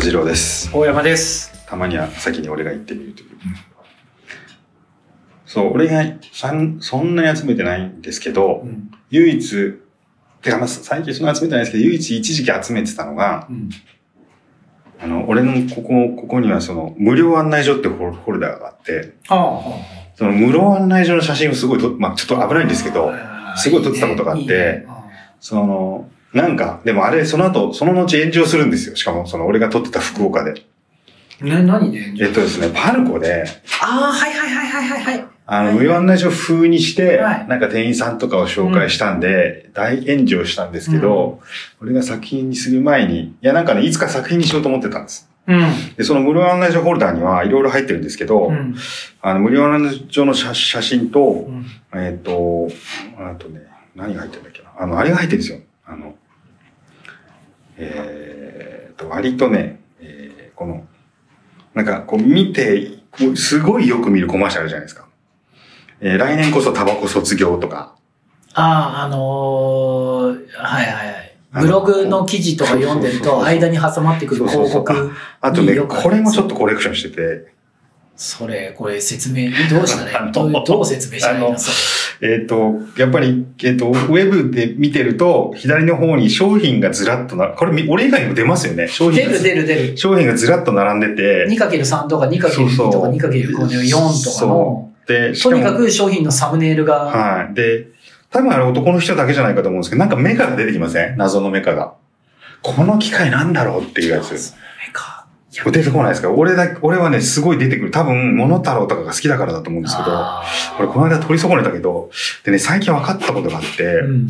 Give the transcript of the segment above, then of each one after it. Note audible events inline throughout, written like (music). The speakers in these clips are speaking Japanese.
佐次郎です。大山です。たまには先に俺が行ってみるという。そう、俺がさんそんなに集めてないんですけど、うん。唯一、てかまあ最近そんな集めてないですけど、唯一一時期集めてたのが、うん。あの、俺のここ、ここにはその、無料案内所ってフォルダーがあって、あその無料案内所の写真をすごいと、まあちょっと危ないんですけど、あ。すごい撮ってたことがあっていいねその、なんか、でもあれ、その後、その後炎上するんですよ。しかも、その俺が撮ってた福岡で。うんね、何でえっとですね、パルコで、ああ、はいはいはいはいはいはい。あの、はい無料案内所風にして、はいなんか店員さんとかを紹介したんで、大炎上したんですけど、俺が作品にする前に、いやなんかね、いつか作品にしようと思ってたんです。うん。で、その無料案内所ホルダーにはいろいろ入ってるんですけど、うん。あの、無料案内所の写写真とう、ん。えっ、と、あとね、何が入ってるんだっけな。あの、あれが入ってるんですよ。あの、えっ、と、割とね、えーこの、なんかこう見て、すごいよく見るコマーシャルじゃないですか。えー来年こそタバコ卒業とか。ああ、あのー、はいはいはい。ブログの記事とか読んでると、間に挟まってくる広告。あとね、これもちょっとコレクションしてて、それ、これ説明、どうしたらいい？(laughs) どう説明したらいいあのえっ、と、やっぱり、えっ、と、ウェブで見てると、左の方に商品がずらっとな、これみ、俺以外にも出ますよね。商品がる出る出る。商品がずらっと並んでて、2×3 とか 2×2 とか 2×4 とかの、で、しとにかもく商品のサムネイルが、はい。で、多分あれ男の人だけじゃないかと思うんですけど、なんかメカが出てきません？謎のメカが。この機械なんだろうっていうやつ。メカ。出てこないですか俺だ、俺はね、すごい出てくる。多分、モノタロウとかが好きだからだと思うんですけど、あこの間取り損ねたけど、でね、最近分かったことがあって、ーうん。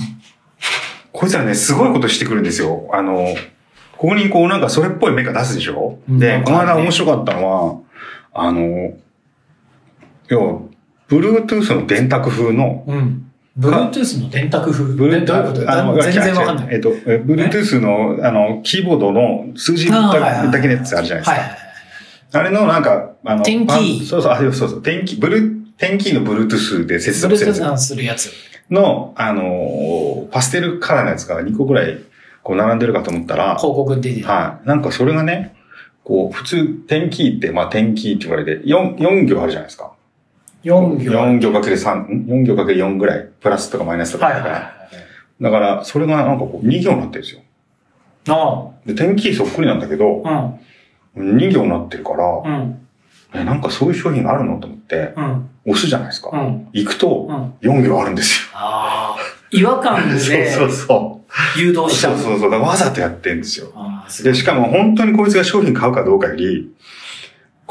こいつらね、すごいことしてくるんですよ。あの、ここにこうなんかそれっぽいメカ出すでしょ、で、うんなんかねこの間面白かったのは、あの、要は、Bluetooth の電卓風の、うん。Bluetooth の電卓風。ブルどういうこと全然わかんない。えっと、え Bluetooth の、あの、キーボードの数字だけのやつあるじゃないですか。はい。あれのなんか、あの、点キーパンそうそう、あ、そうそう、点キー、ブル、点キーの Bluetooth で接続する Bluetooth するやつ。の、あの、パステルカラーのやつが2個ぐらい、こう並んでるかと思ったら、広告に出てる。はい。なんかそれがね、こう、普通、点キーって、まあ点キーって言われて、4、4行あるじゃないですか。4行。4行かける3、ん ?4 行かける4ぐらい、プラスとかマイナスとかはいだから。はいはい。だから、それがなんかこう、2行になってるんですよ。あで、点キーそっくりなんだけど、あ。2行になってるから、うん。うん。え、なんかそういう商品があるのと思って、うん。押すじゃないですか。うん。行くと、うん。4行あるんですああ。違和感よ。で (laughs) そうそう誘導そう。しちゃ。そううそうそう。だからわざとやってんですよ。で、い。しかも本当にこいつが商品買うかどうかより、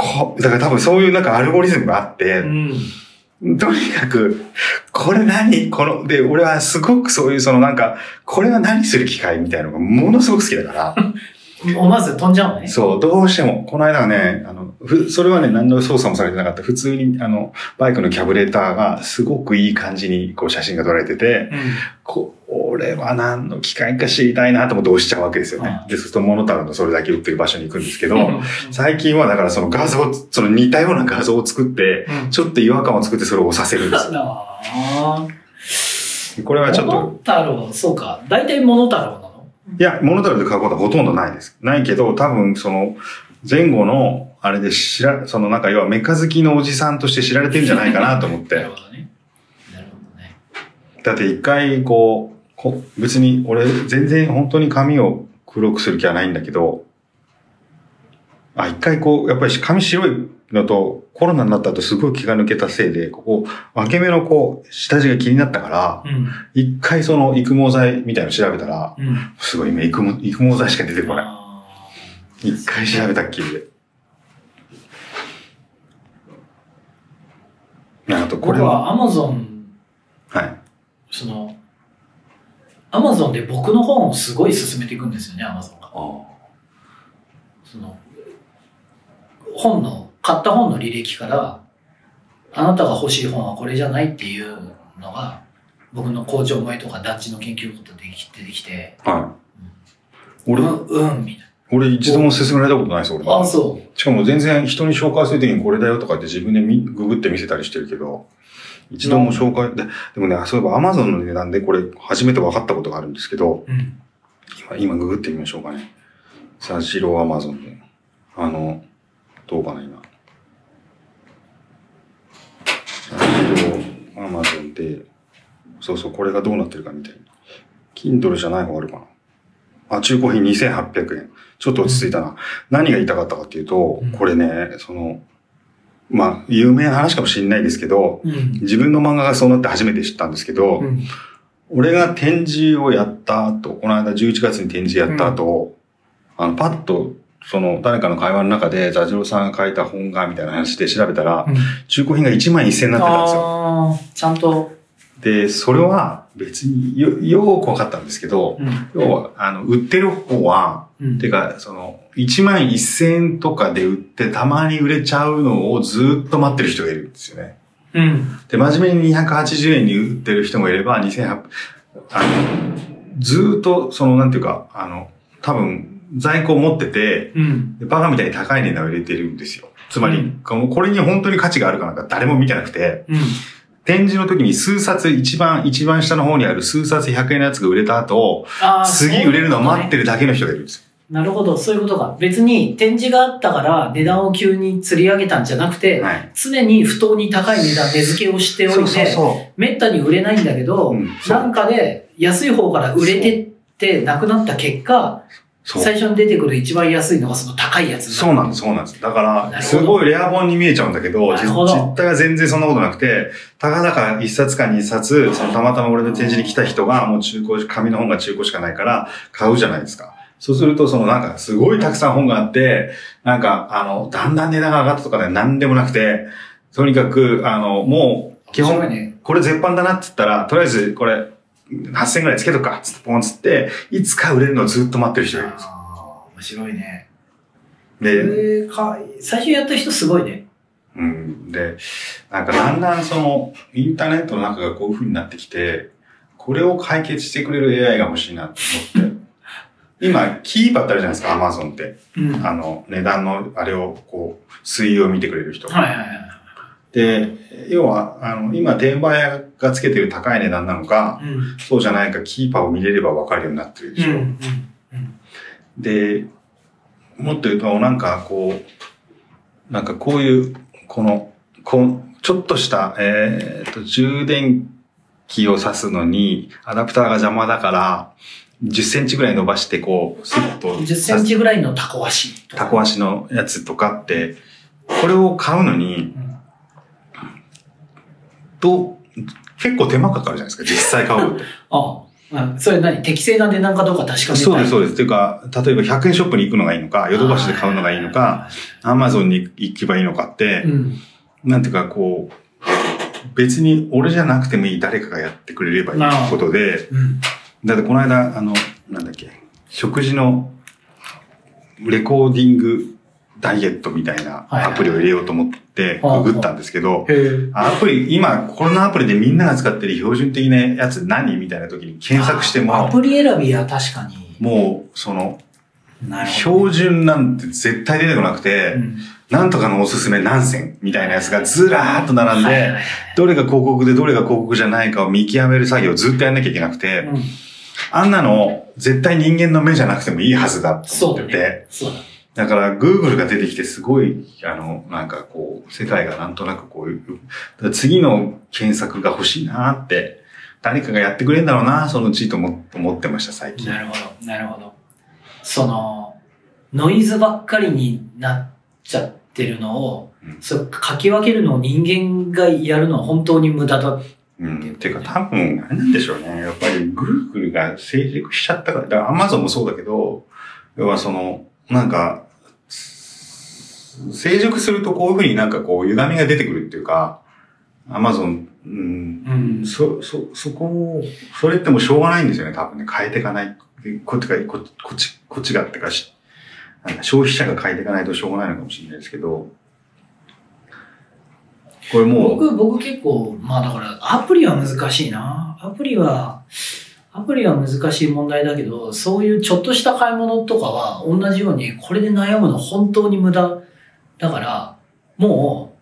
こだから多分そういうなんかアルゴリズムがあってう、ん。とにかく、これ何？この、で、俺はすごくそういうそのなんか、これは何する機械みたいなのがものすごく好きだから、(laughs) 思わず飛んじゃうのね。そう、どうしても、この間はね、あの、ふそれはね、何の操作もされてなかった。普通に、あの、バイクのキャブレーターがすごくいい感じに、こう、写真が撮られてて、これは何の機械か知りたいなと思って押しちゃうわけですよねあ。で、そうするとモノタロウのそれだけ売ってる場所に行くんですけど、うん。最近はだからその画像、その似たような画像を作って、うんちょっと違和感を作ってそれを押させるんですよ。これはちょっモノと、タロウ、そうか。大体モノタロウなのいや、モノタロウで買うことはほとんどないです。ないけど、多分その、前後の、あれで知ら、そのなんか要はメカ好きのおじさんとして知られてるんじゃないかなと思っ (laughs) なるて。ほどね。なるほどね。だって一回こう、こ別に俺全然本当に髪を黒くする気はないんだけど、あ、一回こう、やっぱり髪白いのとコロナになった後すごい気が抜けたせいで、ここ、分け目のこう、下地が気になったから、うん。一回その育毛剤みたいの調べたら、うん。すごい今育毛育毛剤しか出てこない。あ一回調べたっきりで。あとーこれは、僕はアマゾン、はい。その、アマゾンで僕の本をすごい進めていくんですよね、アマゾンが。その、本の、買った本の履歴から、あなたが欲しい本はこれじゃないっていうのが、僕の校長萌えとか団地の研究ことでき出てきて、はい。俺、うん、うん、みたい俺一度も勧められたことないです、俺。な。あ、そう。しかも全然人に紹介するときにこれだよとかって自分でみググって見せたりしてるけど、一度も紹介、ででもね、そういえば Amazon の値段でこれ初めて分かったことがあるんですけど、うん。今、今ググってみましょうかね。サジロー Amazon で。あの、どうかな、今。アマゾンで、そうそう、これがどうなってるかみたいに。Kindle じゃない方があるかな。あ、中古品2800円。ちょっと落ち着いたな。何が言いたかったかっていうと、うんこれね、その、まあ、有名な話かもしれないですけど、うん。自分の漫画がそうなって初めて知ったんですけど、うん。俺が展示をやった後、この間11月に展示やった後、あの、パッと、その、誰かの会話の中で、座次郎さんが書いた本が、みたいな話で調べたら、中古品が1万1000円になってたんですよ。ああ、ちゃんと。で、それは別によ、よーく分かったんですけど、うん。要は、あの、売ってる方は、うん。てか、その、1万1000円とかで売ってたまに売れちゃうのをずっと待ってる人がいるんですよね。うん。で、真面目に280円に売ってる人もいれば、2800、あの、ずーっと、その、なんていうか、あの、多分、在庫を持ってて、うん。でバカみたいに高い値段を入れてるんですよ。つまり、うんこれに本当に価値があるかなんか誰も見てなくて、うん。展示の時に数冊、一番、一番下の方にある数冊100円のやつが売れた後、次売れるのを待ってる。るだけの人がいるんですよ。なるほど、そういうことか。別に展示があったから値段を急に釣り上げたんじゃなくて、はい。常に不当に高い値段、値付けをしておいて、そめったに売れないんだけど、うんなんかで安い方から売れてってなくなった結果。最初に出てくる一番安いのがその高いやつそうなんです、そうなんです。だから、すごいレア本に見えちゃうんだけど、実態は全然そんなことなくて、たかだか一冊か二冊、そのたまたま俺の展示に来た人が、もう中古、紙の本が中古しかないから、買うじゃないですか。そうすると、そのなんか、すごいたくさん本があって、なんか、あの、だんだん値段が上がったとかね、なんでもなくて、とにかく、あの、もう、基本。これ絶版だなって言ったら、とりあえずこれ、8000円ぐらいつけとくか、つってポンつって、いつか売れるのをずっと待ってる人がいるんですよ。ああ、面白いね。で、えー、か最初やった人すごいね。うん。で、なんかだんだんその、インターネットの中がこういう風になってきて、これを解決してくれる AI が欲しいなと思って。(laughs) 今、キーパーってあるじゃないですか、アマゾンって。うん。あの、値段のあれを、こう、推移を見てくれる人。はいはいはい。で、要は、あの、今、転売屋がつけてる高い値段なのか、うん。そうじゃないか、キーパーを見れればわかるようになってるでしょ。うん。うん。で、もっと言うと、なんかこう、なんかこういう、この、こうちょっとした、えっ、と、充電器を挿すのに、アダプターが邪魔だから、10センチぐらい伸ばして、こう、スッと10センチぐらいのタコ足。タコ足のやつとかって、これを買うのに、うんどう、結構手間かかるじゃないですか、実際買うって。(laughs) ああ、それ何？適正な値段かどうか確かめたい。そうです、そうです。っていうか、例えば100円ショップに行くのがいいのか、ヨドバシで買うのがいいのか、アマゾンに行けばいいのかって、うん。なんていうかこう、別に俺じゃなくてもいい誰かがやってくれればいいことで、うん。だってこの間、あの、なんだっけ、食事のレコーディングダイエットみたいなアプリを入れようと思ってググったんですけど。アプリ、今、コロナアプリでみんなが使ってる標準的なやつ何みたいな時に検索してアも、プリ選びは確かに。もう、その。標準なんて絶対出てこなくて、うんなんとかのおすすめ何選みたいなやつがずらーっと並んで、どれが広告でどれが広告じゃないかを見極める作業をずっとやんなきゃいけなくて、うんあんなの絶対人間の目じゃなくてもいいはずだと思ってて、ね。そうだ。だから Google が出てきてすごい、あの、なんかこう、世界がなんとなくこういう、次の検索が欲しいなって、誰かがやってくれるんだろうな、そのうちと思思ってました、最近。なるほど、なるほど。その、ノイズばっかりになっちゃってるのを、うんそう書き分けるのを人間がやるのは本当に無駄だ。うん。ていうか多分、何なんでしょうね。やっぱり Google が成熟しちゃったから、だから Amazon もそうだけど、要はその、なんか、成熟するとこういうふうになんかこう歪みが出てくるっていうか、Amazon、うん、うんそ、そ、そこを、それってもうしょうがないんですよね、多分ね。変えていかない。こっちが、ここっち、こっちがってかし、か消費者が変えていかないとしょうがないのかもしれないですけど、これもう、僕、僕結構、まあだから、アプリは難しいな。アプリは、アプリは難しい問題だけど、そういうちょっとした買い物とかは同じように、これで悩むの本当に無駄。だから、も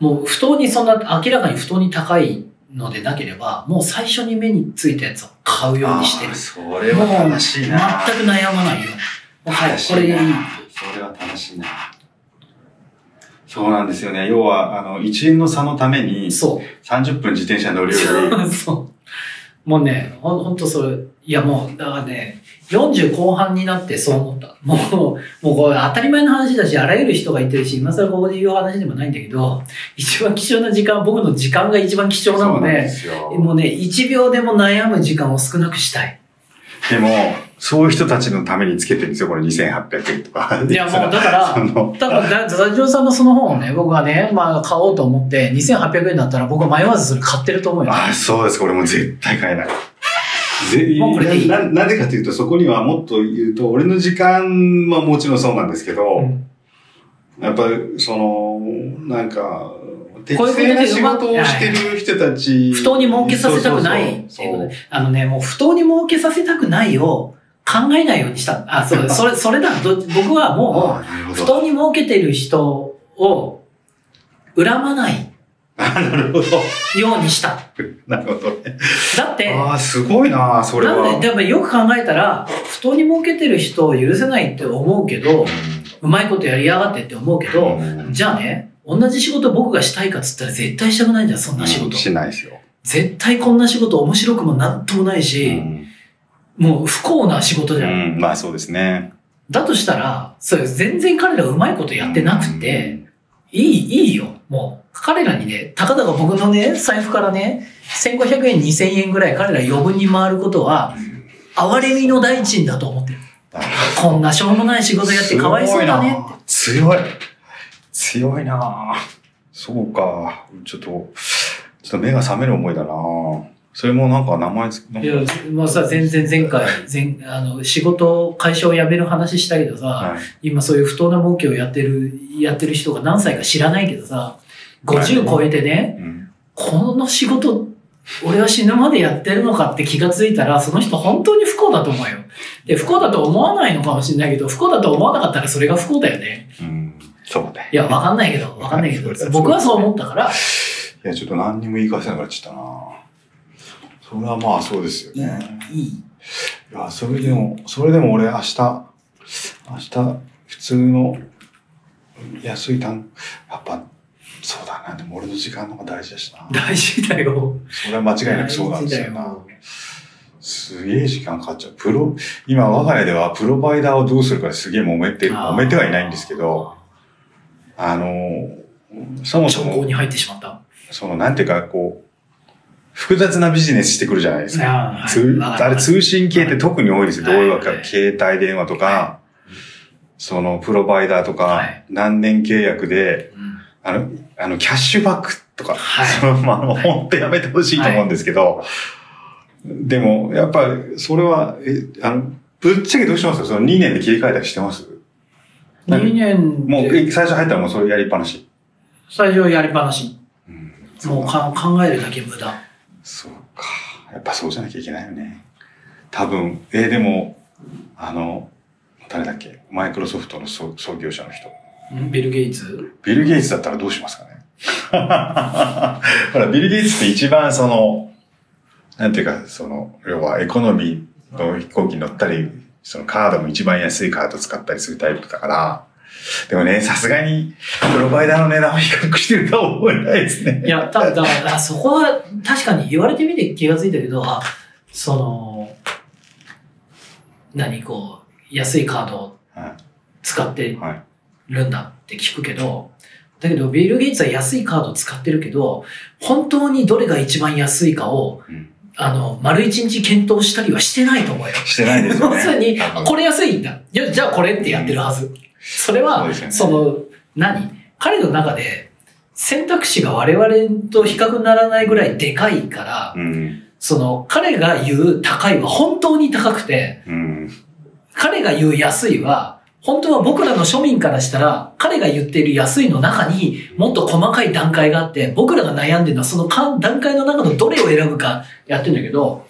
う、もう不当にそんな、明らかに不当に高いのでなければ、もう最初に目についたやつを買うようにしてる。それは正しいな。全く悩まないよ。はい、これでいい。それは楽しいな。そうなんですよね。要は、あの、1円の差のために、そう。30分自転車乗るより、(laughs) そう。もうね、ほんほんとそれ、いやもう、だからね、40後半になってそう思った。もう、もうこれ当たり前の話だし、あらゆる人が言ってるし、今更ここで言う話でもないんだけど、一番貴重な時間、僕の時間が一番貴重なのでで。もうね、1秒でも悩む時間を少なくしたい。でも、そういう人たちのためにつけてるんですよ、これ2800円とか。いやもうだからその、だから、(laughs) だ座長さんのその本をね、僕がね、まあ買おうと思って、2800円だったら僕は迷わずそれ買ってると思うよ。あ、そうです。これもう絶対買えない。ななぜかというと、そこにはもっと言うと、俺の時間はもちろんそうなんですけど、うんやっぱり、その、なんか、適正な仕事をしてる人たち。不当に儲けさせたくない。あのね、もう不当に儲けさせたくないを考えないようにした。あ、そう、(laughs) それ、それだ。ど僕はもう。不当に儲けてる人を恨まないあなるほど。ようにした。なるほどね。だって、ああ、すごいな、それは。なんで、でもよく考えたら、不当に儲けてる人を許せないって思うけど、うまいことやりやがってって思うけど、うんじゃあね、同じ仕事僕がしたいかっつったら絶対したくないじゃん、そんな仕事。しないですよ。絶対こんな仕事面白くもなんともないし、うんもう不幸な仕事じゃん、まあそうですね。だとしたら、それ全然彼らうまいことやってなくて、いい、いいよ。もう、彼らにね、たかだか僕のね、財布からね、1500円、2000円ぐらい彼ら余分に回ることは、哀れみの大臣だと思ってる。あこんなしょうもない仕事やってかわいそうだねって。強い。強いなそうか。ちょっと、ちょっと目が覚める思いだなそれもなんか名前つ、いや、もうさ、全然前回、前、あの、仕事、会社を辞める話したけどさ、はい今そういう不当な儲けをやってる、やってる人が何歳か知らないけどさ、50超えてね、うんこの仕事、俺は死ぬまでやってるのかって気がついたら、その人本当に不幸だと思うよ。で、不幸だと思わないのかもしれないけど、不幸だと思わなかったらそれが不幸だよね。うん。そうね。いや、わかんないけど、わかんないけど僕はそう思ったから、いや、ちょっと何にも言い返せなくなっちゃったなそれはまあそうですよね。、いい。いや、それでも、それでも俺明日、明日、普通の安い単、やっぱ、そうだな。でも俺の時間の方が大事だしな。大事だよ。それは間違いなくそうなんですよな。すげえ時間かかっちゃう。プロ、今我が家ではプロバイダーをどうするかですげえ揉めてる、揉めてはいないんですけど、あの、そもそも、に入ってしまった。その、なんていうか、こう、複雑なビジネスしてくるじゃないですか。あ通あれ通信系って特に多いですよ。どういうわけかはい。携帯電話とかは、その、プロバイダーとはかい、何年契約で、うんあの、あの、キャッシュバックとか、はい (laughs) その、まあ、あの、はい本当やめてほしいと思うんですけど、でも、やっぱり、それは、え、あの、ぶっちゃけどうしますその2年で切り替えたりしてます？2年もう、最初入ったらもうそれやりっぱなし？最初やりっぱなし。うんもうか考えるだけ無駄。そうか。やっぱそうじゃなきゃいけないよね。多分、えーでも、あの、誰だっけ？マイクロソフトの創創業者の人。んビル・ゲイツ？ビル・ゲイツだったらどうしますかね (laughs) ほら、ビル・ゲイツって一番その、なんていうか、その、要はエコノミーの飛行機に乗ったり、そのカードも一番安いカード使ったりするタイプだから、でもね、さすがに、プロバイダーの値段を比較してるとは思えないですね。いや、多分だから、あそこは確かに言われてみて気がついたけど、あその、何こう、安いカードをは使ってい。はい。るんだって聞くけど、だけど、ビル・ゲイツは安いカードを使ってるけど、本当にどれが一番安いかを、うんあの、丸一日検討したりはしてないと思うよ。してないですよね。要するに、これ安いんだ。いや、じゃあこれってやってるはず。それそうは、ですよねその、何？彼の中で選択肢が我々と比較にならないぐらいでかいから、うん。その、彼が言う高いは本当に高くて、うん。彼が言う安いは、本当は僕らの庶民からしたら、彼が言っている安いの中にもっと細かい段階があって、僕らが悩んでるのはそのか段階の中のどれを選ぶかやってるんだけど、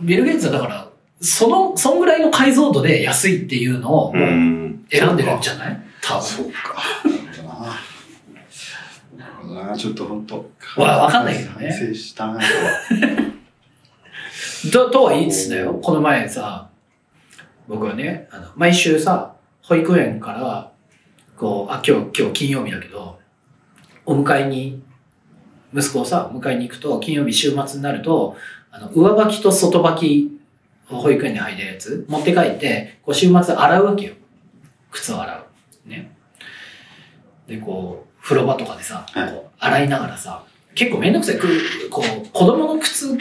ビル・ゲイツはだから、その、そんぐらいの解像度で安いっていうのを。選んでるんじゃない？多分。そうか。なるほどな。ちょっと本当。わわかんないけどね反省したな、(laughs) と、とは言いつつだよ。この前さ、僕はね、あの、毎週さ、保育園から、こう、あ、今日、今日金曜日だけど、お迎えに、息子をさ、迎えに行くと、金曜日週末になると、あの、上履きと外履き、保育園で履いてるやつ、持って帰って、こう週末洗うわけよ。靴を洗う。ね。で、こう、風呂場とかでさ、はいこう洗いながらさ、結構めんどくさい。くこう、子供の靴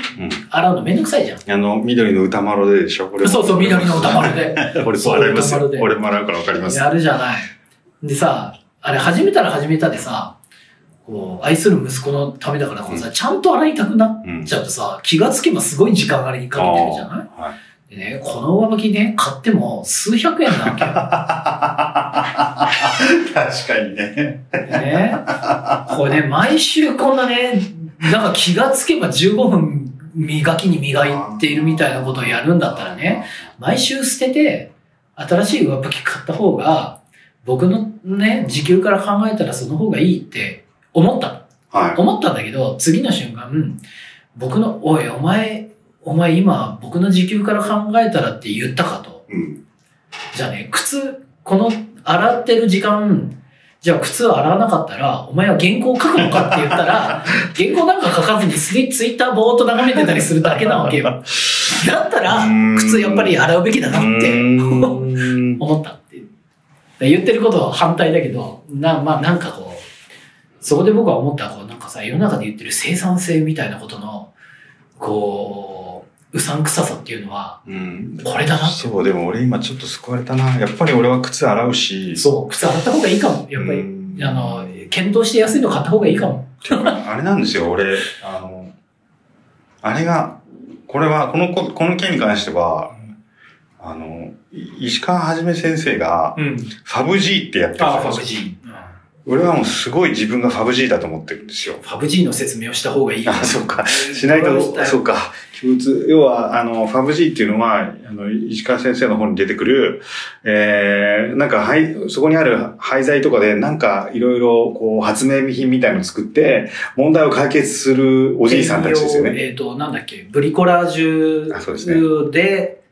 洗うのめんどくさいじゃん。あの、緑の歌丸ででしょこれそうそう、緑の歌丸で。(laughs) 俺そうも洗いますよ俺も洗うからわかります。やるじゃない。でさ、あれ始めたら始めたでさ、こう、愛する息子のためだからこうさ、ちゃんと洗いたくなっうん。ちゃうとさ、気がつけばすごい時間あれにかけてるじゃない？はい。でね、この上履きね、買っても数百円なわけよ。(laughs) 確かにね。でね、これね、毎週こんなね、なんか気がつけば15分磨きに磨いているみたいなことをやるんだったらね、毎週捨てて、新しい上履き買った方が、僕のね、時給から考えたらその方がいいって思ったの。はい。思ったんだけど、次の瞬間、僕の、おい、お前、お前今、僕の時給から考えたらって言ったかと。うん。じゃあね、靴、この洗ってる時間、じゃあ靴を洗わなかったら、お前は原稿を書くのかって言ったら、(laughs) 原稿なんか書かずにツイツイッターぼーっと眺めてたりするだけなわけよ。だったら靴やっぱり洗うべきだなって (laughs) 思ったっていう。言ってることは反対だけど、な、まあなんかこう、そこで僕は思った、こうなんかさ、世の中で言ってる生産性みたいなことの、こう、うさんくささっていうのは、うん。これだな。そう、でも俺今ちょっと救われたな。やっぱり俺は靴洗うし。そう、靴洗った方がいいかも。やっぱり、うんあの、検討して安いの買った方がいいかも。てかあれなんですよ、俺、あの、あれが、これは、このこ、この件に関しては、あの、い石川はじめ先生が、うん。ファブ G ってやってるじゃああ、ないですかファブ G。うん俺はもうすごい自分がファブ G だと思ってるんですよ。ファブ G の説明をした方がいい。あ、そうか。しないと、そうか。要は、あの、ファブ G っていうのは、あの、石川先生の本に出てくる、えー、なんか、はい、そこにある廃材とかで、なんか、いろいろ、こう、発明品みたいのを作って、問題を解決するおじいさんたちですよね。えっ、と、なんだっけ、ブリコラージあそうですねュで、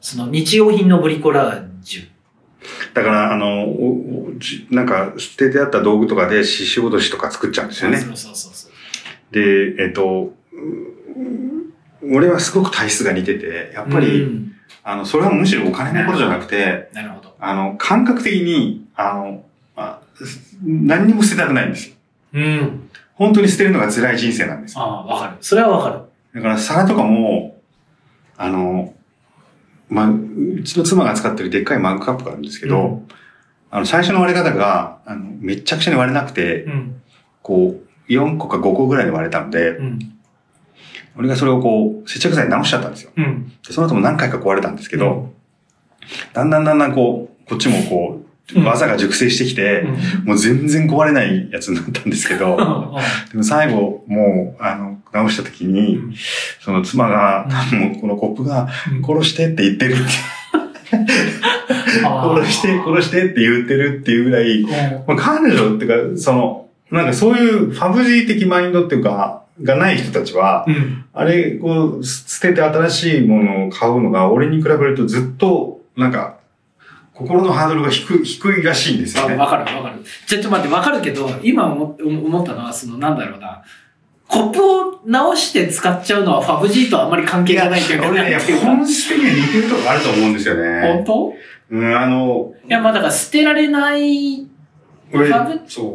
その日用品のブリコラージュ。だから、あの、なんか、捨ててあった道具とかで、獅子落としとか作っちゃうんですよね。そうそうそうそう。で、えっと、う俺はすごく体質が似てて、やっぱり、うんあの、それはむしろお金のことじゃなくて、なるほど。あの、感覚的に、あの、あ何にも捨てたくないんですよ。うん。本当に捨てるのが辛い人生なんですよ。ああ、わかる。それはわかる。だから皿とかも、あの、まあ、うちの妻が使ってるでっかいマグカップがあるんですけど、うんあの、最初の割れ方が、あの、めっちゃくちゃに割れなくて、うん。こう、4個か5個ぐらいで割れたので、うん。俺がそれをこう、接着剤で直しちゃったんですよ。うん。でその後も何回か壊れたんですけど、うん。だんだんだんだんこう、こっちもこう、うん。技が熟成してきて、もう全然壊れないやつになったんですけど、(laughs) でも最後、もう、あの、直した時に、その妻が、もうこのコップが、殺してって言ってるって、(laughs) 殺して、殺してって言ってるっていうぐらい、まあ彼女っていうか、その、なんかそういうファブジー的マインドっていうか、がない人たちは、うん。あれ、こう、捨てて新しいものを買うのが、俺に比べるとずっと、なんか、心のハードルが低い、低いらしいんですよね。あわかるわかる。ちょっと待って、わかるけど、今思思ったのは、その、なんだろうな。コップを直して使っちゃうのはファブ G とあんまり関係がないというか、俺ね、本質的には似てるとこあると思うんですよ本ね。当？うん、あの、いや、まあだから捨てられない。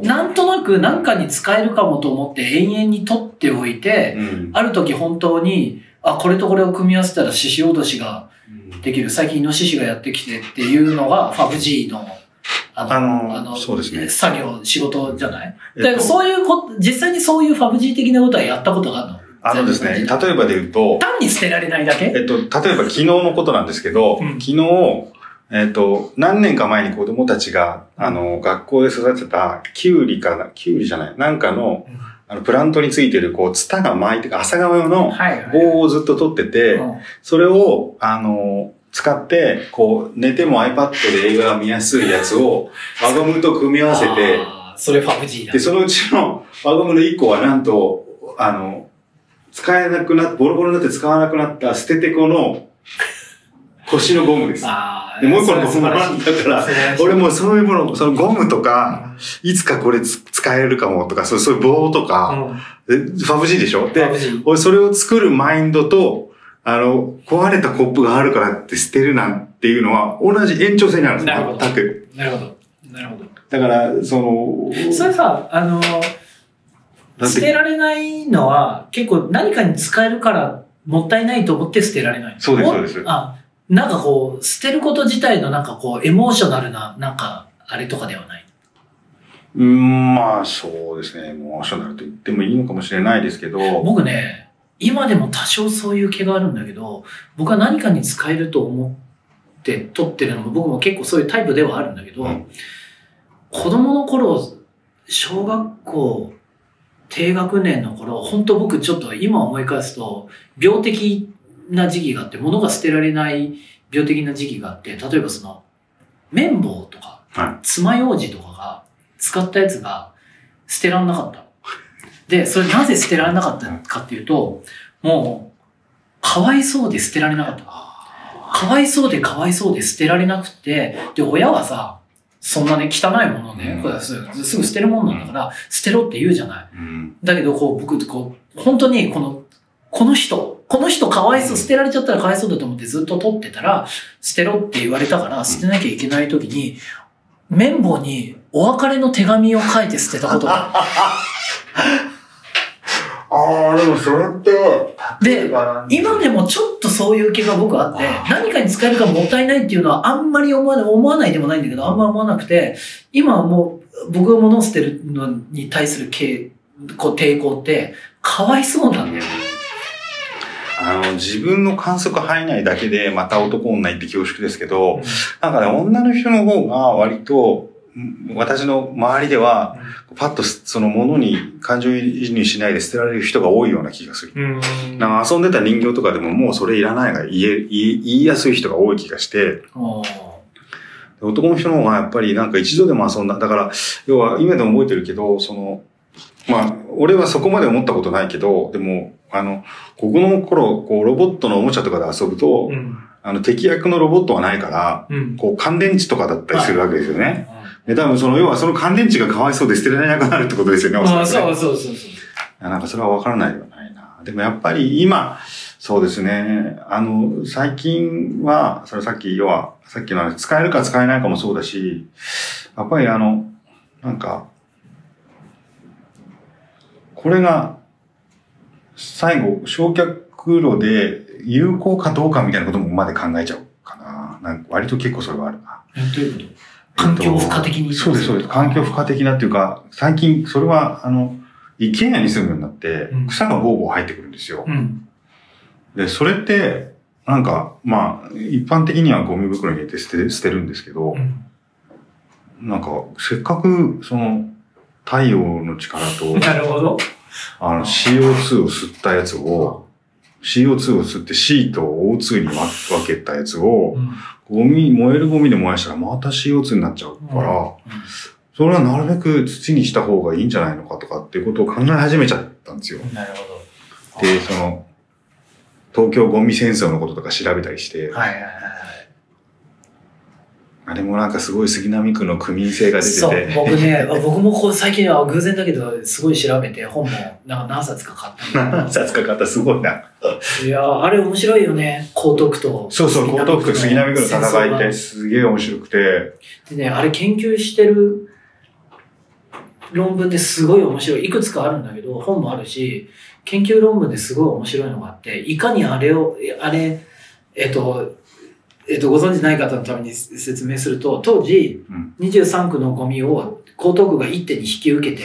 なんとなく何かに使えるかもと思って永遠に取っておいて、うん。ある時本当に、あ、これとこれを組み合わせたら獅子落としができる。最近イノシシがやってきてっていうのがファブ G の、ああのそうですね。作業、仕事じゃない、えっとそういうこ実際にそういうファブ G 的なことはやったことがあるの？あのですね、例えばで言うと、単に捨てられないだけ？えっと、例えば昨日のことなんですけど、うん。昨日、えっと、何年か前に子供たちが、あの、学校で育てた、キュウリかな、キュウリじゃない、なんかの、あの、プラントについてる、こう、ツタが巻いて、朝顔のはいはい。棒をずっと取ってて、うんそれを、あの、使って、こう、寝ても iPad で映画が見やすいやつを、(laughs) 輪ゴムと組み合わせて、それファブ G だで、。そのうちの輪ゴムの1個はなんと、あの、使えなくなっボロボロになって使わなくなった捨ててこの、腰のゴムです。あで、もう一個のゴそれムだから俺もうそういうもの、そのゴムとか、いつかこれつ使えるかもとか、そういう棒とか、うんでファブジーでしょ？で、俺それを作るマインドと、あの、壊れたコップがあるからって捨てるなんていうのは、同じ延長線にあるんですなるほど全く。なるほど。なるほど。だから、その、それさ、あの、捨てられないのは、結構何かに使えるから、もったいないと思って捨てられない。そうですもそうですあ、なんかこう、捨てること自体のなんかこう、エモーショナルな、なんか、あれとかではない？うーん、まあそうですね。モーショナルと言ってもいいのかもしれないですけど、僕ね、今でも多少そういう気があるんだけど、僕は何かに使えると思って撮ってるのも、僕も結構そういうタイプではあるんだけど、うん子供の頃、小学校、低学年の頃、本当僕ちょっと今思い返すと、病的な時期があって、物が捨てられない病的な時期があって、例えばその、綿棒とか、は爪楊枝とかが使ったやつが捨てらんなかったの。で、それなぜ捨てられなかったかっていうと、もう、かわいそうで捨てられなかった。かわいそうでかわいそうで捨てられなくて、で、親はさ、そんなね、汚いものをね、うんこれすぐ捨てるもんなんだから、捨てろって言うじゃない。うん、だけど、こう、僕、こう、本当に、この、この人、この人かわいそう、捨てられちゃったらかわいそうだと思ってずっと取ってたら、捨てろって言われたから、捨てなきゃいけない時に、綿棒にお別れの手紙を書いて捨てたことが (laughs) あああ、でもそれって、る。で、今でもちょっとそういう気が僕あって、何かに使えるかもったいないっていうのはあんまり思わない、思わないでもないんだけど、あんま思わなくて、今はもう僕が物を捨てるのに対するけこう抵抗って、かわいそうなんだよね。あの、自分の観測範囲内だけでまた男女って恐縮ですけど、なんかね、女の人の方が割と、ん私の周りでは、パッとそのものに感情移入しないで捨てられる人が多いような気がする。うん。なんか遊んでた人形とかでももうそれいらないが言え、言いやすい人が多い気がして、男の人の方がやっぱりなんか一度でも遊んだ。だから、要は今でも覚えてるけど、その、まあ、俺はそこまで思ったことないけど、でも、あの、ここの頃、こう、ロボットのおもちゃとかで遊ぶと、うん。あの、敵役のロボットはないから、うん。こう、乾電池とかだったりするわけですよね。で、多分その、要はその乾電池がかわいそうで捨てられなくなるってことですよね、おそらあくねそうそうそうそう。あなんかそれはわからないではないな。でもやっぱり今、そうですね。あの、最近は、それさっき、要は、さっきの使えるか使えないかもそうだし、やっぱりあの、なんか、これが、最後、焼却炉で有効かどうかみたいなこともまで考えちゃうかな。なんか割と結構それはあるな。えどういうこと？環境負荷的に、そうです、そうです。環境負荷的なっていうか、最近、それは、あの、一軒家に住むようになってうん、草がボーボー入ってくるんですよ。うん。で、それって、なんか、まあ、一般的にはゴミ袋に入れて捨て捨てるんですけどう、ん。なんか、せっかく、その、太陽の力と、なるほど。あの、CO2 を吸ったやつを、CO2 を吸って C と O2 に分分けたやつをう、ん。ゴミ、燃えるゴミで燃やしたらまた CO2 になっちゃうから、それはなるべく土にした方がいいんじゃないのかとかっていうことを考え始めちゃったんですよ。なるほど。で、その、東京ゴミ戦争のこととか調べたりして、はいはいはいあれもなんかすごい杉並区の区民性がはい。出そうてて、、僕ね、(laughs) 僕もこう最近は偶然だけど、すごい調べて、本もなんか何冊か買った何冊か買ったすごいな。いやーあれ面白いよね。江東区と。そうそう、江東区と杉並区の戦いってすげえ面白くて、でね、あれ研究してる論文ですごい面白い。いくつかあるんだけど、本もあるし、研究論文ですごい面白いのがあって、いかにあれを、えあれ、えっと、えっと、ご存知ない方のために説明すると、当時、うん23区のゴミを江東区が一手に引き受けて。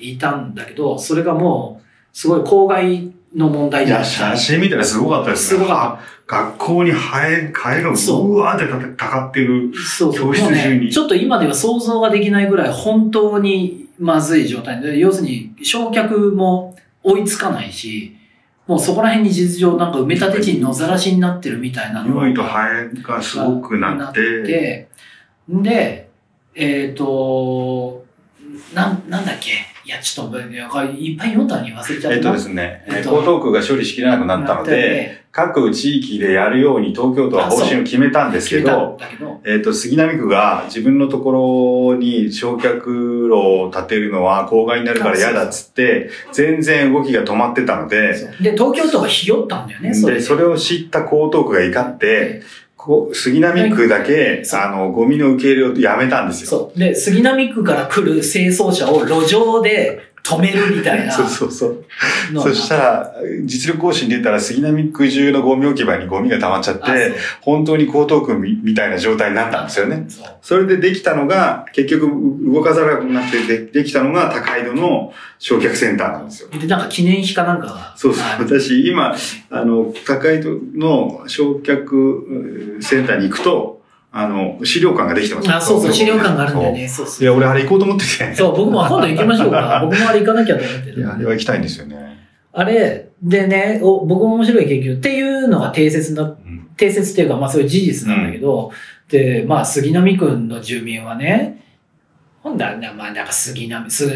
いたんだけど、それがもう、すごい公害の問題いや、じゃない写真見たらすごかったですね。すごか学校にハエ、ハエがうそうわーってたたかってる。そうそう。教室中にね、ちょっと今では想像ができないぐらい本当にまずい状態で、要するに焼却も追いつかないし、もうそこら辺に事実上なんか埋め立て地に野ざらしになってるみたいなの匂いとハエがすごくなって、で、で、えっ、と、なん、なんだっけ？いや、ちょっと、いっぱい読んだのに忘れちゃったな。えっとですね、えっと江東区が処理しきれなくなったので、、各地域でやるように東京都は方針を決めたんですけどけど、えっ、と、杉並区が自分のところに焼却炉を建てるのは公害になるから嫌だっつって、全然動きが止まってたので、で、東京都がひよったんだよね、それで、で。それを知った江東区が怒って、こう杉並区だけ、あの、ゴミの受け入れをやめたんですよ。そう。で、杉並区から来る清掃車を路上で止めるみたいな (laughs) そうそうそう。そしたら、実力更新出たら杉並区中のゴミ置き場にゴミが溜まっちゃっあて、本当に江東区みみたいな状態になったんですよね。それでできたのが、結局動かざるを得なくてでできたのが高井戸の焼却センターなんですよ。で、なんか記念碑かなんか？が。そうそう。私、今、あの、高井戸の焼却センターに行くと、あの、資料館ができてます。あ、そうそう、資料館があるんだよね。そうそう。いや、俺あれ行こうと思ってて。そう、僕も今度行きましょうか。(laughs) 僕もあれ行かなきゃと思ってる。いや、あれは行きたいんですよね。あれ、でね、お僕も面白い研究っていうのが定説な、うん。定説っていうか、まあそういう事実なんだけど、で、まあ杉並区の住民はね、ほんだら、まあなんか杉並、す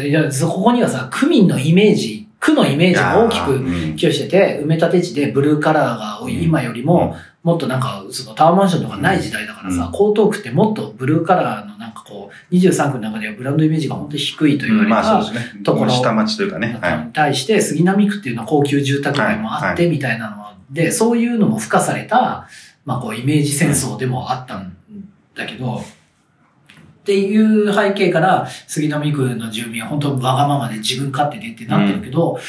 ここにはさ、区民のイメージ、区のイメージが大きくうん寄与してて、埋め立て地でブルーカラーが今よりも、もっとなんか、そのタワーマンションとかない時代だからさ、うん江東区ってもっとブルーカラーのなんかこう、23区の中ではブランドイメージが本当に低いと言われまあたそうですね。ところ下町というかね。はい。に対して、杉並区っていうのは高級住宅街もあってみたいなので、そういうのも付加された、まあこうイメージ戦争でもあったんだけど、っていう背景から杉並区の住民は本当わがままで自分勝手でってなってるけど、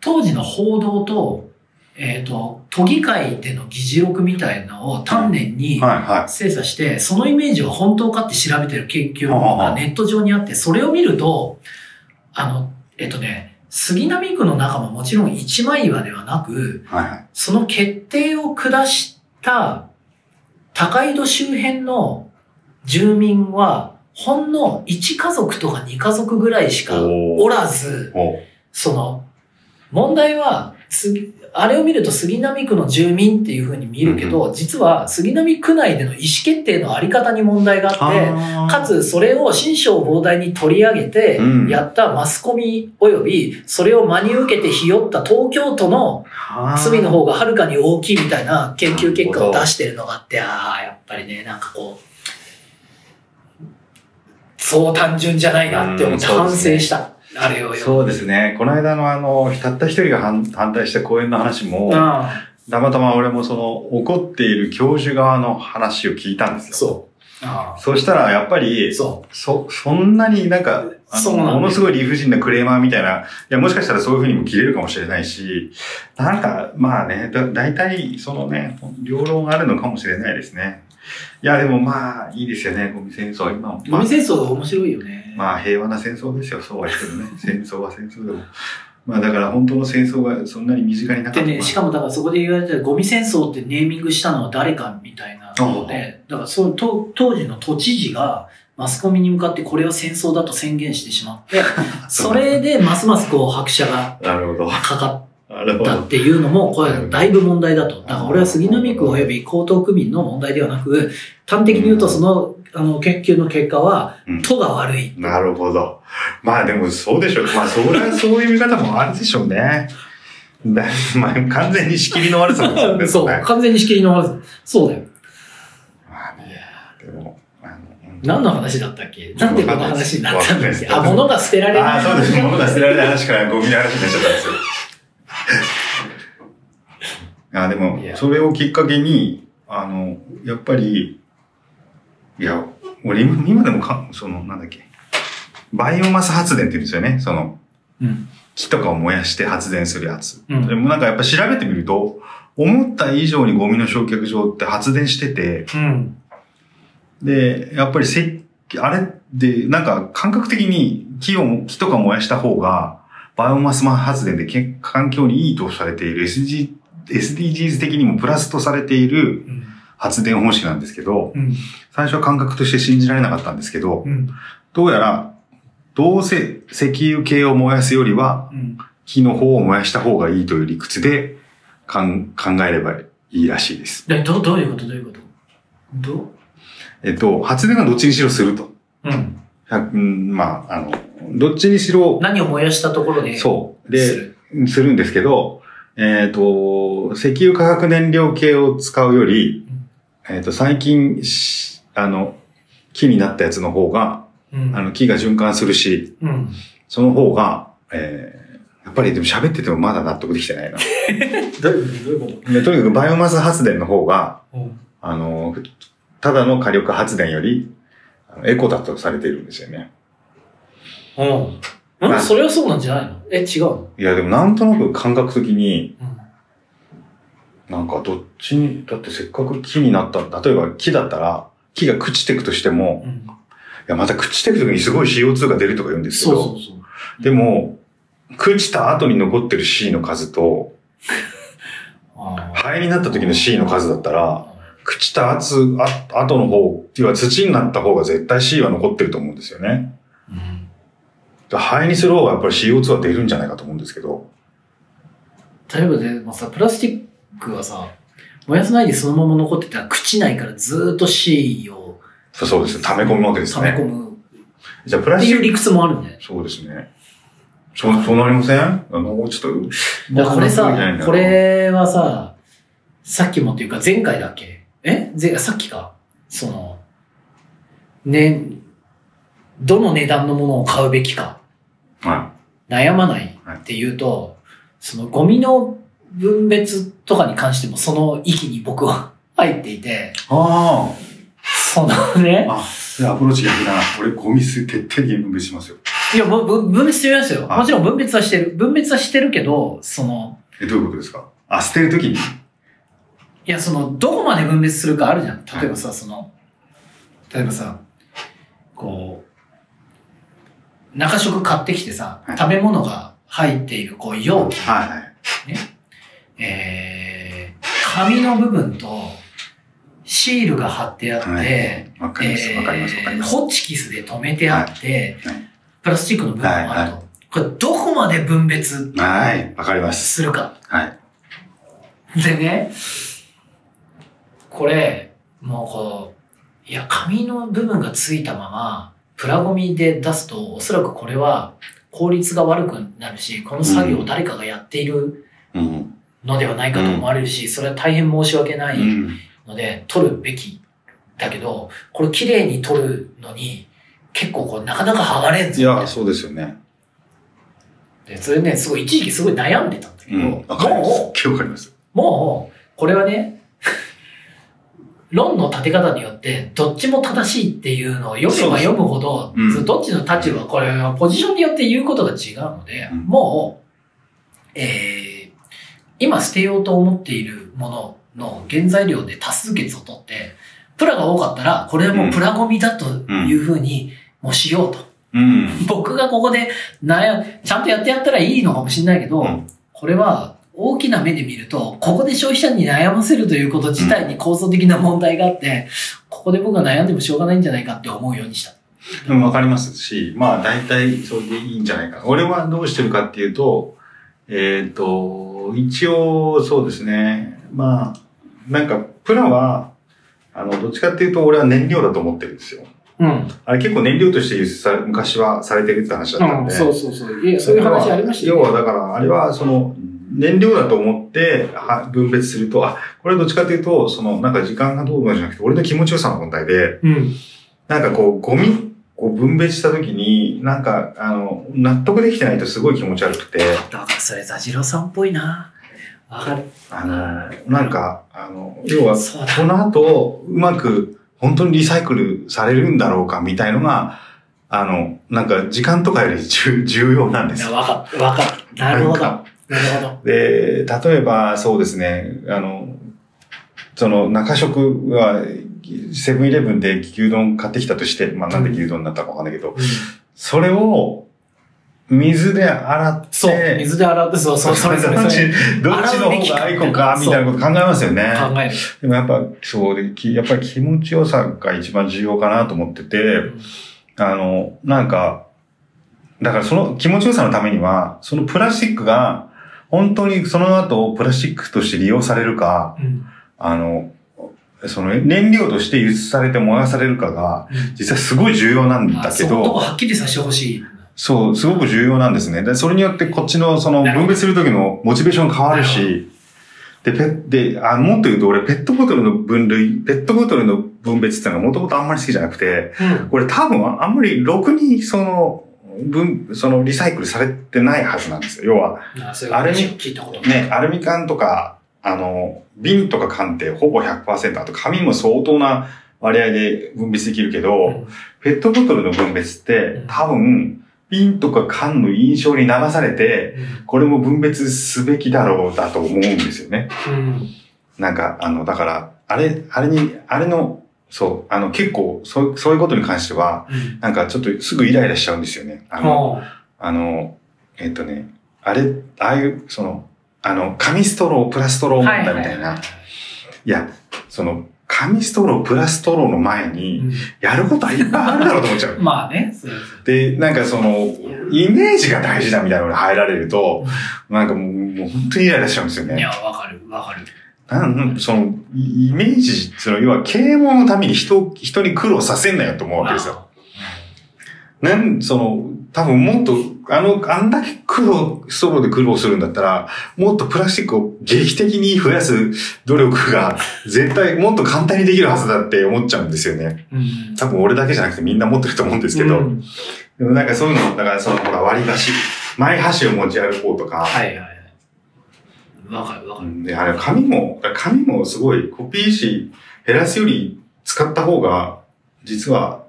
当時の報道と、えっ、と、都議会での議事録みたいなのを丹念にはいは精査して、そのイメージは本当かって調べてる研究がネット上にあって、それを見ると、あの、えっとね、杉並区の中ももちろん一枚岩ではなく、い。はいはい。その決定を下した高井戸周辺の住民は、ほんの1家族とか2家族ぐらいしかおらず、その、問題は、すあれを見ると杉並区の住民っていうふうに見るけど、実は杉並区内での意思決定のあり方に問題があって、かつそれを新章膨大に取り上げてうん、やったマスコミ及び、それを真に受けてひよった東京都の罪の方がはるかに大きいみたいな研究結果を出してるのがあって、ああ、やっぱりね、なんかこう、そう単純じゃないなって思って反省した。あれをよ。そうですね。この間のあの、たった一人が反反対した講演の話も、あたまたま俺もその、怒っている教授側の話を聞いたんですよ。そう。あそしたら、やっぱり、そそ、そんなになんか、そうものすごい理不尽なクレーマーみたいな、いや、もしかしたらそういうふうにも切れるかもしれないし、なんか、まあね、だ、大体、そのね、両論あるのかもしれないですね。いや、でもまあ、いいですよね、ゴミ戦争。今、う。まあゴミ、戦争面白いよね。まあ、平和な戦争ですよ、そうは言ってもね。(laughs) 戦争は戦争でも。まあ、だから本当の戦争がそんなに身近になかった。でね、しかもだからそこで言われてるゴミ戦争ってネーミングしたのは誰かみたいなので、だからその当当時の都知事がマスコミに向かってこれは戦争だと宣言してしまって、(laughs) それでますますこう拍車がなるほど。かか。ったっていうのも、これだいぶ問題だと。だから俺は杉並区及び江東区民の問題ではなく、端的に言うとその、あの、研究の結果はうん、都が悪い。なるほど。まあでもそうでしょう。まあそれはそういう見方もあるでしょうね。(laughs) だまあ完全に仕切りの悪さですよね。そう、ね完全に仕切りの悪さ。そうだよ。まあね、でも、あの、うん何の話だったっけ？なんでこの話になったんですあ、物が捨てられない。ああ、そうです。物が捨てられない話からゴミの話になっちゃったんですよ。あでもそれをきっかけに、あの、やっぱり、いや、俺今今でもか、その、なんだっけ、バイオマス発電って言うんですよね。その、うん。木とかを燃やして発電するやつ。うんでもなんかやっぱ調べてみると、思った以上にゴミの焼却場って発電してて、うん。で、やっぱりせあれで、なんか感覚的に木を、木とか燃やした方が、バイオマス発電でけ環境にいいとされている SG SDGs 的にもプラスとされているうん。発電方式なんですけど、うん。最初は感覚として信じられなかったんですけど、うん。どうやら、どうせ石油系を燃やすよりは、うん。木の方を燃やした方がいいという理屈で考えればいいらしいです。でどどういうこと？どういうこと？どう？えっと、発電はどっちにしろすると。うん。100うんまあ、あの、どっちにしろ、何を燃やしたところで、そう。すで、る。するんですけど、えっ、と、石油化学燃料系を使うより、えっ、と、最近し、あの、木になったやつの方が、うん。あの、木が循環するし、うん。その方が、えー、やっぱりでも喋っててもまだ納得できてないな。(laughs) どういうこでとにかくバイオマス発電の方が、とうん。あの、ただの火力発電より、あのエコだとされているんですよね。うん。まあんそれはそうなんじゃないの？え、違うの？いや、でもなんとなく感覚的に、うん。なんかどっちに、だってせっかく木になった、例えば木だったら、木が朽ちていくとしても、うん。いや、また朽ちていくときにすごい CO2 が出るとか言うんですけど、そうそうそう。でも、朽ちた後に残ってる C の数と、(laughs) 灰になった時の C の数だったら、朽ちた後の方、要は土になった方が絶対 C は残ってると思うんですよね。うん。だから灰にする方がやっぱり CO2 は出るんじゃないかと思うんですけど。例えばでもさ、プラスチックはさ、燃やさないでそのまま残ってたら朽ちないからずーっと C をそうそうですね。溜め込むわけです溜め込ね。むじゃあプラってスチック、いう理屈もあるんだよね。そうですね。そう、そうなりません？あの、ちょっと、だこれさこれはさ、さっきもっていうか前回だっけ？え？ぜさっきか。その、ね、どの値段のものを買うべきかは悩まないっていうと、そのゴミの分別とかに関してもその域に僕は (laughs) 入っていて、い。あそのねあ。、アプローチ逆だな。俺ゴミ数徹底的に分別しますよ。いや、ぶぶ分別してみますよ。はいもちろん分別はしてる。分別はしてるけど、その、え、どういうことですか？あ、捨てるときに？いや、その、どこまで分別するかあるじゃん。例えばさ、その、例えばさ、こう、中食買ってきてさ、はい食べ物が入っている、こう、容器、はいはい。えー、紙の部分と、シールが貼ってあって、はいわかります。わかります。わかります。ホッチキスで留めてあって、はいはいプラスチックの部分もあると、はいはこれどこまで分別はい。わかります。するか。はい。でね、これ、もうこう、いや、紙の部分がついたまま、プラゴミで出すと、おそらくこれは効率が悪くなるし、この作業を誰かがやっているうん。のではないかと思われるし、それは大変申し訳ないうん。ので、取るべきだけど、これ綺麗に取るのに、結構こう、なかなか剥がれんぞいや、そうですよね。で、それね、すごい、一時期すごい悩んでたんだけど、うん。もう。(laughs) もう、これはね、論の立て方によって、どっちも正しいっていうのを読めば読むほど、うん。そどっちの立場、これはポジションによって言うことが違うので、うん。もう、えー、今捨てようと思っているものの原材料で多数決を取って、プラが多かったら、これはもうプラゴミだというふうに、もうしようと。うん。僕がここで悩ちゃんとやってやったらいいのかもしれないけど、うん。これは大きな目で見ると、ここで消費者に悩ませるということ自体に構造的な問題があって、ここで僕が悩んでもしょうがないんじゃないかって思うようにした。うん、わかりますし、まあ大体それでいいんじゃないかな。俺はどうしてるかっていうと、えっ、と、一応そうですね。まあ、なんかプラは、あの、どっちかっていうと俺は燃料だと思ってるんですよ。うん。あれ結構燃料として輸出され昔はされてるって話だったんで。そうそうそう。いや、そういう話ありましたよ、要はだから、あれはその、燃料だと思っては分別すると、あ、これはどっちかというと、その、なんか時間がどうのじゃなくて、俺の気持ちよさの問題で、うん。なんかこう、ゴミを分別したときに、なんか、あの、納得できてないとすごい気持ち悪くて、だからそれ、ザジロさんっぽいな。わかる。あの、なんか、あの、要は。この後、うまく、本当にリサイクルされるんだろうか、みたいのが、あの、なんか、時間とかより重重要なんですよ。わかる。わかる。なるほど。なるほど。で、例えば、そうですね、あの、その中食は、セブンイレブンで牛丼買ってきたとして、まあなんで牛丼になったかわかんないけど、それを水で洗って、そう。水で洗って、そうそう、それそれ。(laughs) どっちの方がいい子か、みたいなこと考えますよね。考える。でもやっぱ、そうで、きやっぱり気持ちよさが一番重要かなと思ってて、あの、なんか、だからその気持ちよさのためには、そのプラスチックが、本当にその後プラスチックとして利用されるか、うん。あの、その燃料として輸出されて燃やされるかが、実はすごい重要なんだけあそのとこど、はっきりさせてほしい。そう、すごく重要なんですね。で、それによってこっちのその分別する時のモチベーション変わるし、で、ペで、あ、もっと言うと俺ペットボトルの分類、ペットボトルの分別っていうのはもともとあんまり好きじゃなくて、うん。これ多分あんまりろくにその、分、そのリサイクルされてないはずなんですよ。要は、あそういう話を聞いたことない。ね、アルミ缶とか、あの、瓶とか缶ってほぼ100%、あと紙も相当な割合で分別できるけど、うんペットボトルの分別ってうん多分、瓶とか缶の印象に流されて、これも分別すべきだろうだと思うんですよね。うん。なんか、あの、だから、あれ、あれに、あれの、そう、あの、結構、そう、そういうことに関しては、うん。なんかちょっとすぐイライラしちゃうんですよね。あの、はあの、えっとね、あれ、ああいう、その、あの、紙ストロー、プラストローみたいな。いや、その、紙ストロー、プラストローの前に、やることはいっぱいあるだろうと思っちゃう。う (laughs) んまあね。で、なんかその、イメージが大事だみたいなのに入られると、なんかもう、もう本当にイライラしちゃうんですよね。いや、わかる、わかる。なんその、イイメージ、その、要は、啓蒙のために人、人に苦労させんなよと思うわけですよ。なん、その、多分もっと、あの、あんだけ苦労、ストローで苦労するんだったら、もっとプラスチックを劇的に増やす努力が、絶対もっと簡単にできるはずだって思っちゃうんですよね。うん。多分俺だけじゃなくてみんな持ってると思うんですけど、うんでもなんかそういうの、だからその、ほら、割り箸、マイ箸を持ち歩こうとか、はいはいはい。わかるわかる。で、あれ、紙も、紙もすごいコピー紙減らすより使った方が、実は、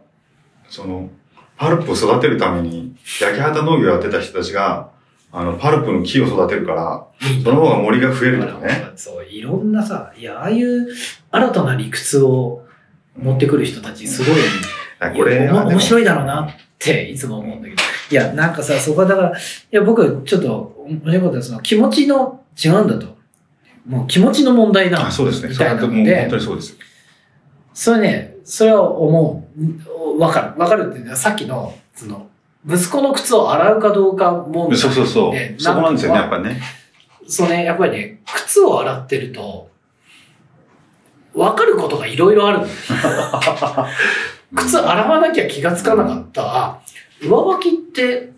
その、パルプを育てるために、焼き畑農業やってた人たちが、あの、パルプの木を育てるから、その方が森が増えるとかね。そう、いろんなさ、いや、ああいう新たな理屈を持ってくる人たち、すごい、(laughs) あこれ面い。白いだろうなっていつも思うんだけど。いや、なんかさ、そこはだから、いや、僕、ちょっと、面白いことは、その気持ちの違うんだと。もう気持ちの問題なあ、そうですね。みそたいなので本当にそうです。それね、それは思う。わかる。わかるっていうのは、さっきの、その、息子の靴を洗うかどうか問題。そうそうそうで。そこなんですよね、やっぱりね。そうね、やっぱりね、靴を洗ってると、わかることがいろいろあるの。(laughs) 靴洗わなきゃ気がつかなかった。あ上履きって、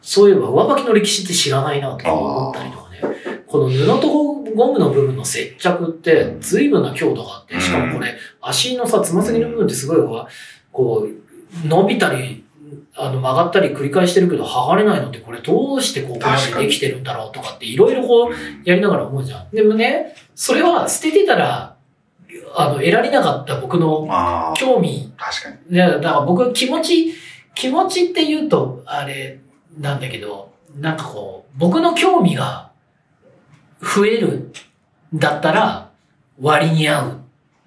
そういえば上履きの歴史って知らないなとか思ったりとかね。この布とゴムの部分の接着って随分な強度があって、しかもこれ、足のさ、つま先の部分ってすごいわ、こう、伸びたり、あの曲がったり繰り返してるけど剥がれないのってこれどうしてここまでできてるんだろうとかっていろいろこうやりながら思うじゃん。でもね、それは捨ててたら、あの、得られなかった僕の興味確かに。だから僕は気持ち、気持ちって言うと、あれなんだけど、なんかこう、僕の興味が増えるんだったら割に合う。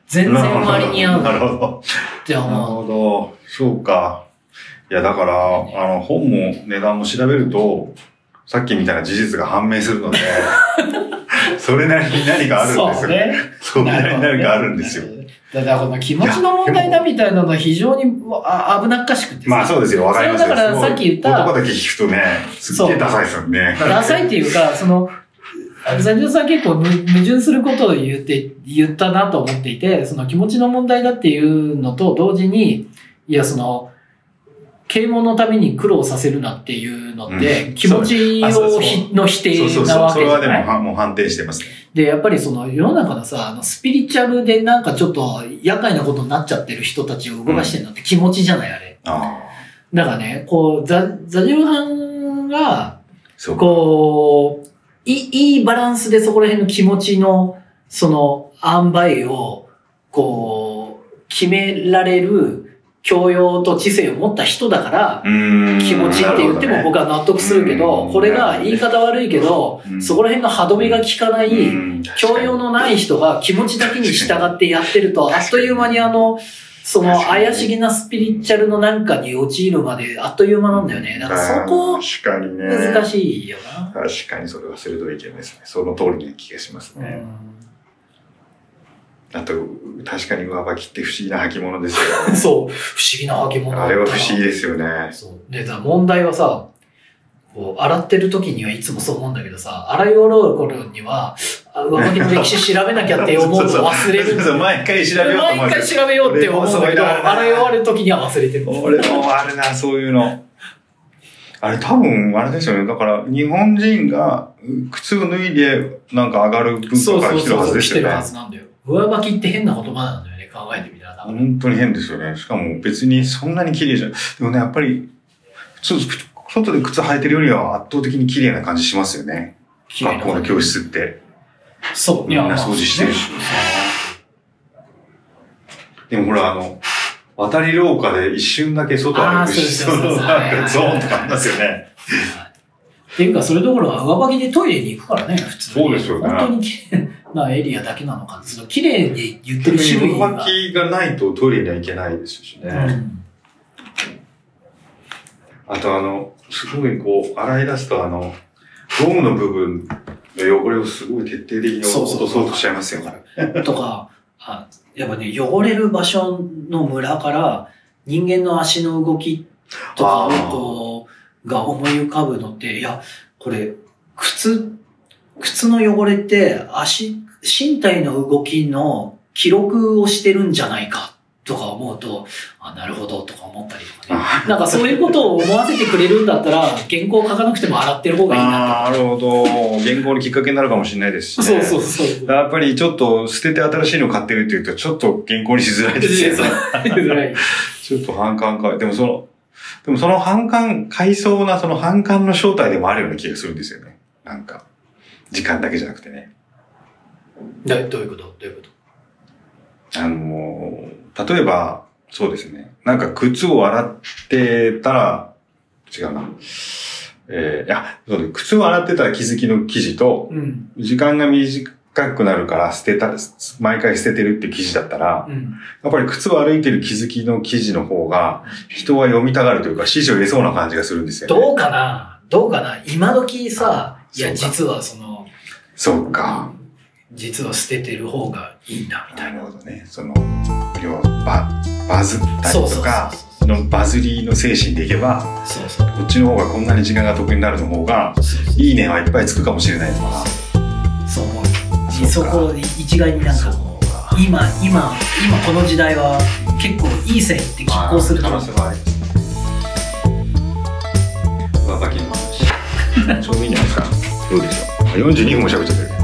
全然割に合うなるっほど。なるて思ほど。そうか。いや、だから、あの、本も値段も調べると、さっきみたいな事実が判明するので、(laughs) それなりに何う。かあるんですよ。そうね。それなりに何かあるんですよ。だからこの気持ちの問題だみたいなのは非常にあ危なっかしくてさまあそうですよ、わかりますだからさっき言った言葉だけ聞くとね、すっげえダサいですよね。ダサいっていうか、その、ザジオさん結構む矛盾することを言って、言ったなと思っていて、その気持ちの問題だっていうのと同時に、いや、その、啓蒙のために苦労させるなっていうのって、うん気持ちそうそうそうをひの否そうそうそう。定なわそれはでけじゃないもはもう判定してますね。で、やっぱりその世の中のさ、あのスピリチュアルでなんかちょっと厄介なことになっちゃってる人たちを動かしてるのって気持ちじゃない、あれ。ああ。だからね、こう、ザ、ザジオさんが。こう、いい、いいバランスでそこら辺の気持ちの、その、塩梅を、こう、決められる教養と知性を持った人だから、気持ちって言っても僕は納得するけど、うんこれが言い方悪いけど、うん。そこら辺の歯止めが効かない、うん教養のない人が気持ちだけに従ってやってると、あっという間にあの、その怪しげなスピリチュアルのなんかに陥るまであっという間なんだよね。だからそこ、確かにね。難しいよな。確かにそれは鋭い意見ですね。その通りな気がしますね。あと、確かに上履きって不思議な履物ですよね。(laughs) そう、不思議な履物あれは不思議ですよね。そう。で、問題はさ、こう、洗ってる時にはいつもそう思うんだけどさ、洗い終わる頃には、あ上履きの歴史調べなきゃって思うのを忘れるそうそう毎回調べようと思毎回調べようって思うんだけど、洗い終わる時には忘れてる。俺もあるな、そういうの。あれ多分、あれですよね。だから、日本人が靴を脱いで、なんか上がる文化から来てるはずですよね来てるは。ずなんだよ。上履きって変な言葉なんだよね、考えてみたら。本当に変ですよね。しかも別にそんなに綺麗じゃん。でもね、やっぱり、普通、外で靴履いてるよりは圧倒的に綺麗な感じしますよね。学校の教室って。そう、みんな掃除してるしでもほら、あの、渡り廊下で一瞬だけ外歩くし、そうそうそうそうなんかゾーンとかありますよね。っていうか、それどころか上履きでトイレに行くからね、普通に。そうですよね本当に綺麗なエリアだけなのか。その綺麗に言ってる種類が。上履きがないとトイレには行けないですしね。うんあとあの、すごいこう、洗い出すとあの、ゴムの部分の汚れをすごい徹底的に落とそうとしちゃいますよね。とか、あやっぱね、汚れる場所のムラから人間の足の動きとかをこう、が思い浮かぶのって、いや、これ、靴、靴の汚れって足、身体の動きの記録をしてるんじゃないかとか思うと、あ、なるほどとか思ったりとかね。なんかそういうことを思わせてくれるんだったら、原稿書かなくても洗ってる方がいいなあーなるほど。原稿のきっかけになるかもしれないですしと。ね。そうそうそう。やっぱりちょっと捨てて新しいの買ってるって言うと、ちょっと原稿にしづらいですよね。(laughs) はい (laughs) ちょっと反感か。でもその、でもその反感、買いそうなその反感の正体でもあるような気がするんですよね。なんか、時間だけじゃなくてね。どういうこと？どういうこと？あの、例えば、そうですね。なんか靴を洗ってたら、違うな。えーいや、そうね靴を洗ってたら気づきの記事と、うん。時間が短くなるから捨てた、毎回捨ててるって記事だったら、うん。やっぱり靴を歩いてる気づきの記事の方が、人は読みたがるというか、支持を得そうな感じがするんですよね。どうかな？どうかな？今時さ、いや、実はその、そうか。実は捨ててる方がいいんだ、みたないるな。ほどね。その、要はバ、バズったりとか、のバズりの精神でいけば、そうそう。こっちの方がこんなに時間が得になるの方が、そうそういいねはいっぱいつくかもしれないのかな。そう思う。そこで一概になんかこう、今、今、今この時代は結構いい線いって拮抗すると思う。可能性はあり上履きの話。ちょうどいいんじゃないですか。どうでしょう。42分も喋っちゃってる。